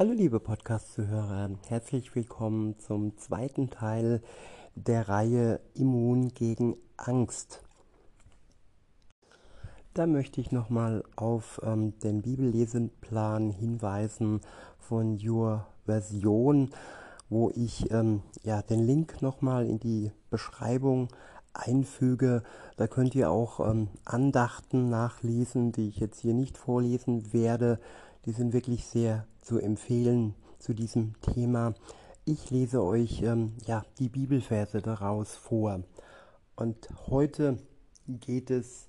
Hallo liebe Podcast-Zuhörer, herzlich willkommen zum zweiten Teil der Reihe Immun gegen Angst. Da möchte ich nochmal auf ähm, den Bibellesenplan hinweisen von Your Version, wo ich ähm, ja, den Link nochmal in die Beschreibung einfüge. Da könnt ihr auch ähm, Andachten nachlesen, die ich jetzt hier nicht vorlesen werde. Die sind wirklich sehr zu empfehlen zu diesem Thema. Ich lese euch ähm, ja, die Bibelverse daraus vor. Und heute geht es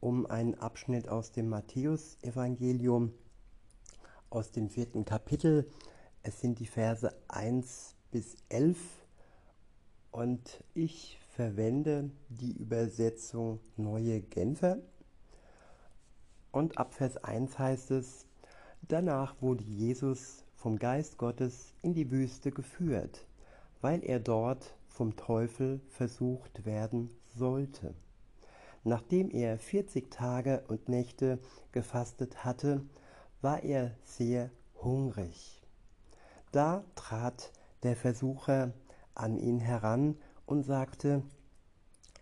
um einen Abschnitt aus dem Matthäusevangelium aus dem vierten Kapitel. Es sind die Verse 1 bis 11 und ich verwende die Übersetzung Neue Genfer. Und ab Vers 1 heißt es, Danach wurde Jesus vom Geist Gottes in die Wüste geführt, weil er dort vom Teufel versucht werden sollte. Nachdem er vierzig Tage und Nächte gefastet hatte, war er sehr hungrig. Da trat der Versucher an ihn heran und sagte,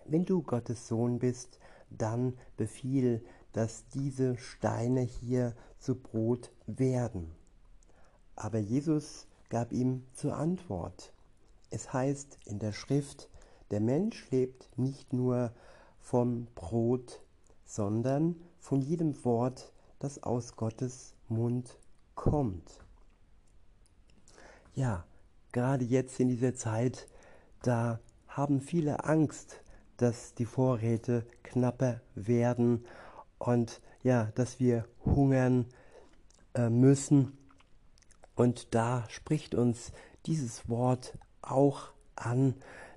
Wenn du Gottes Sohn bist, dann befiehl, dass diese Steine hier zu Brot werden. Aber Jesus gab ihm zur Antwort. Es heißt in der Schrift, der Mensch lebt nicht nur vom Brot, sondern von jedem Wort, das aus Gottes Mund kommt. Ja, gerade jetzt in dieser Zeit, da haben viele Angst, dass die Vorräte knapper werden und ja, dass wir hungern äh, müssen. Und da spricht uns dieses Wort auch an,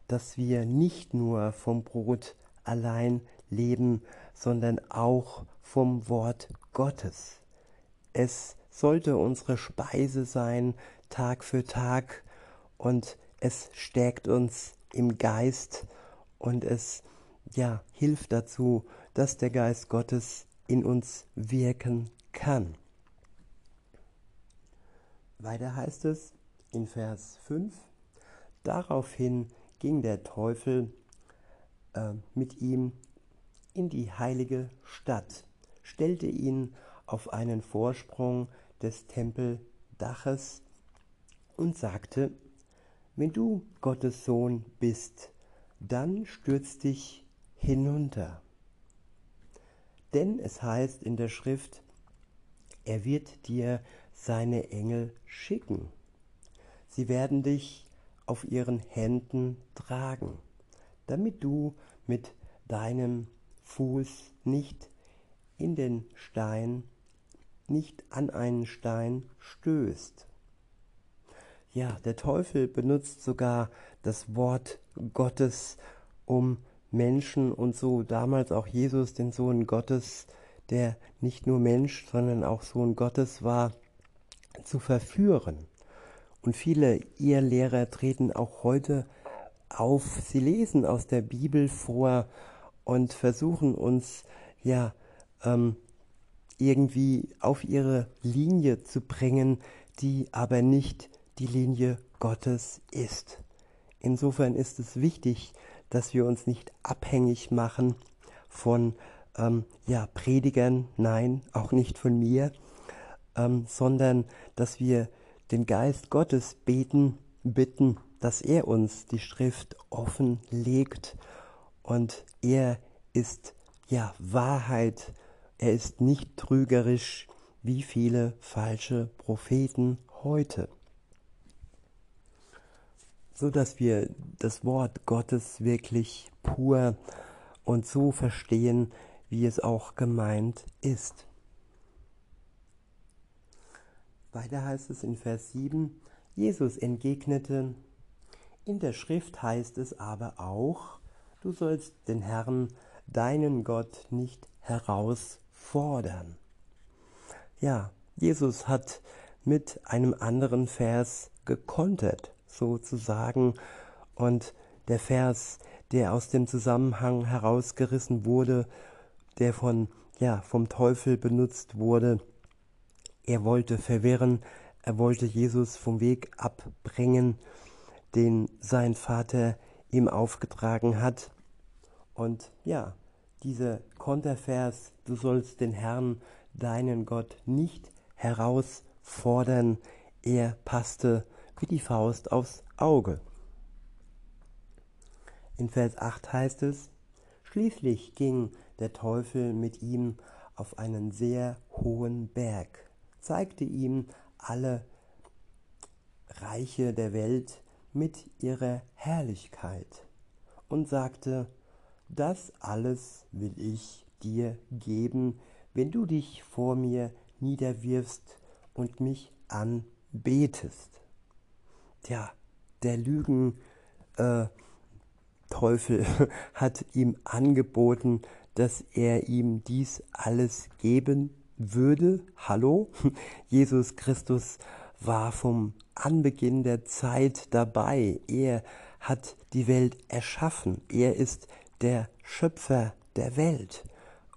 dass wir nicht nur vom Brot allein leben, sondern auch vom Wort Gottes. Es sollte unsere Speise sein, Tag für Tag, und es stärkt uns im Geist und es ja hilft dazu, dass der Geist Gottes in uns wirken kann. Weiter heißt es in Vers 5, daraufhin ging der Teufel äh, mit ihm in die heilige Stadt, stellte ihn auf einen Vorsprung des Tempeldaches und sagte, wenn du Gottes Sohn bist, dann stürz dich hinunter. Denn es heißt in der Schrift, er wird dir seine Engel schicken. Sie werden dich auf ihren Händen tragen, damit du mit deinem Fuß nicht in den Stein, nicht an einen Stein stößt. Ja, der Teufel benutzt sogar das Wort Gottes, um Menschen und so damals auch Jesus, den Sohn Gottes, der nicht nur Mensch, sondern auch Sohn Gottes war, zu verführen. Und viele Irrlehrer treten auch heute auf, sie lesen aus der Bibel vor und versuchen uns ja ähm, irgendwie auf ihre Linie zu bringen, die aber nicht die Linie Gottes ist. Insofern ist es wichtig, dass wir uns nicht abhängig machen von ähm, ja, Predigern, nein, auch nicht von mir, ähm, sondern dass wir den Geist Gottes beten, bitten, dass er uns die Schrift offen legt und er ist ja Wahrheit, er ist nicht trügerisch wie viele falsche Propheten heute so dass wir das Wort Gottes wirklich pur und so verstehen, wie es auch gemeint ist. Weiter heißt es in Vers 7, Jesus entgegnete, in der Schrift heißt es aber auch, du sollst den Herrn, deinen Gott, nicht herausfordern. Ja, Jesus hat mit einem anderen Vers gekontert sozusagen. Und der Vers, der aus dem Zusammenhang herausgerissen wurde, der von, ja, vom Teufel benutzt wurde, er wollte verwirren, er wollte Jesus vom Weg abbringen, den sein Vater ihm aufgetragen hat. Und ja, dieser Kontervers, du sollst den Herrn, deinen Gott, nicht herausfordern, er passte wie die Faust aufs Auge. In Vers 8 heißt es, Schließlich ging der Teufel mit ihm auf einen sehr hohen Berg, zeigte ihm alle Reiche der Welt mit ihrer Herrlichkeit und sagte, das alles will ich dir geben, wenn du dich vor mir niederwirfst und mich anbetest. Tja, der Lügen äh, Teufel hat ihm angeboten, dass er ihm dies alles geben würde. Hallo? Jesus Christus war vom Anbeginn der Zeit dabei. Er hat die Welt erschaffen. Er ist der Schöpfer der Welt.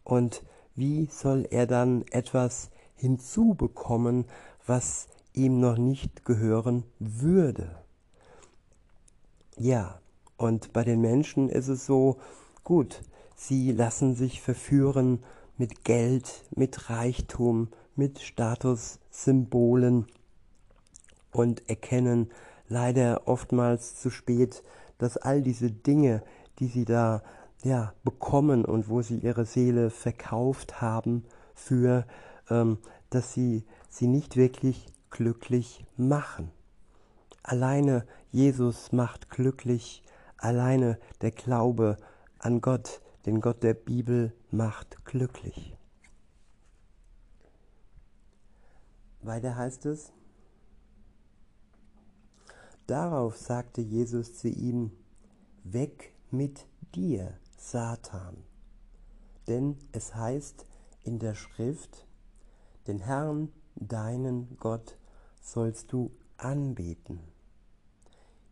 Und wie soll er dann etwas hinzubekommen, was ihm noch nicht gehören würde? Ja, und bei den Menschen ist es so, gut, sie lassen sich verführen mit Geld, mit Reichtum, mit Statussymbolen und erkennen leider oftmals zu spät, dass all diese Dinge, die sie da ja bekommen und wo sie ihre Seele verkauft haben für, ähm, dass sie sie nicht wirklich glücklich machen. Alleine Jesus macht glücklich, alleine der Glaube an Gott, den Gott der Bibel, macht glücklich. Weiter heißt es, Darauf sagte Jesus zu ihm, Weg mit dir, Satan. Denn es heißt in der Schrift, den Herrn, deinen Gott, sollst du anbeten.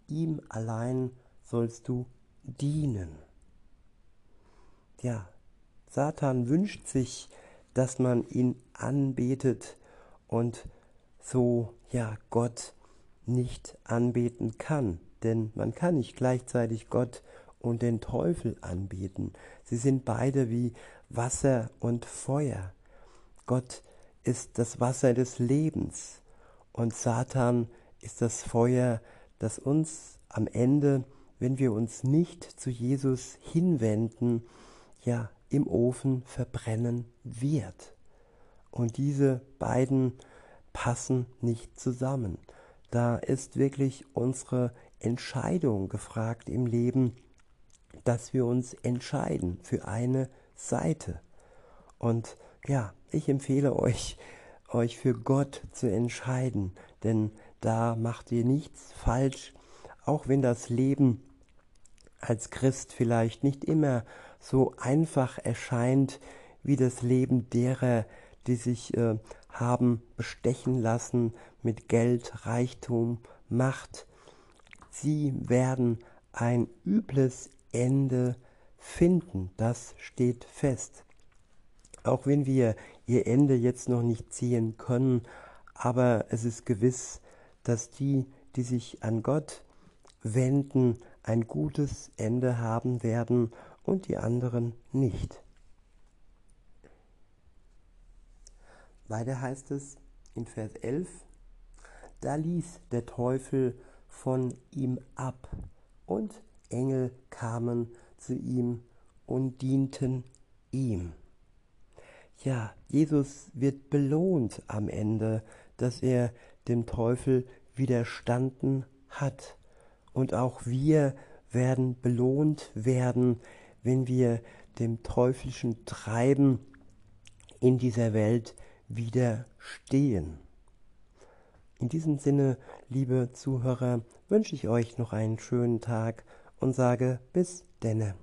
Ihm allein sollst du dienen. Ja, Satan wünscht sich, dass man ihn anbetet und so, ja, Gott nicht anbeten kann. Denn man kann nicht gleichzeitig Gott und den Teufel anbeten. Sie sind beide wie Wasser und Feuer. Gott ist das Wasser des Lebens und Satan ist das Feuer, das uns am Ende, wenn wir uns nicht zu Jesus hinwenden, ja im Ofen verbrennen wird. Und diese beiden passen nicht zusammen. Da ist wirklich unsere Entscheidung gefragt im Leben, dass wir uns entscheiden für eine Seite. Und ja, ich empfehle euch, euch für Gott zu entscheiden, denn da macht ihr nichts falsch, auch wenn das Leben als Christ vielleicht nicht immer so einfach erscheint wie das Leben derer, die sich äh, haben bestechen lassen mit Geld, Reichtum, Macht. Sie werden ein übles Ende finden, das steht fest. Auch wenn wir ihr Ende jetzt noch nicht sehen können, aber es ist gewiss, dass die, die sich an Gott wenden, ein gutes Ende haben werden und die anderen nicht. Weiter heißt es in Vers 11, da ließ der Teufel von ihm ab und Engel kamen zu ihm und dienten ihm. Ja, Jesus wird belohnt am Ende, dass er dem Teufel widerstanden hat. Und auch wir werden belohnt werden, wenn wir dem teuflischen Treiben in dieser Welt widerstehen. In diesem Sinne, liebe Zuhörer, wünsche ich euch noch einen schönen Tag und sage bis denne.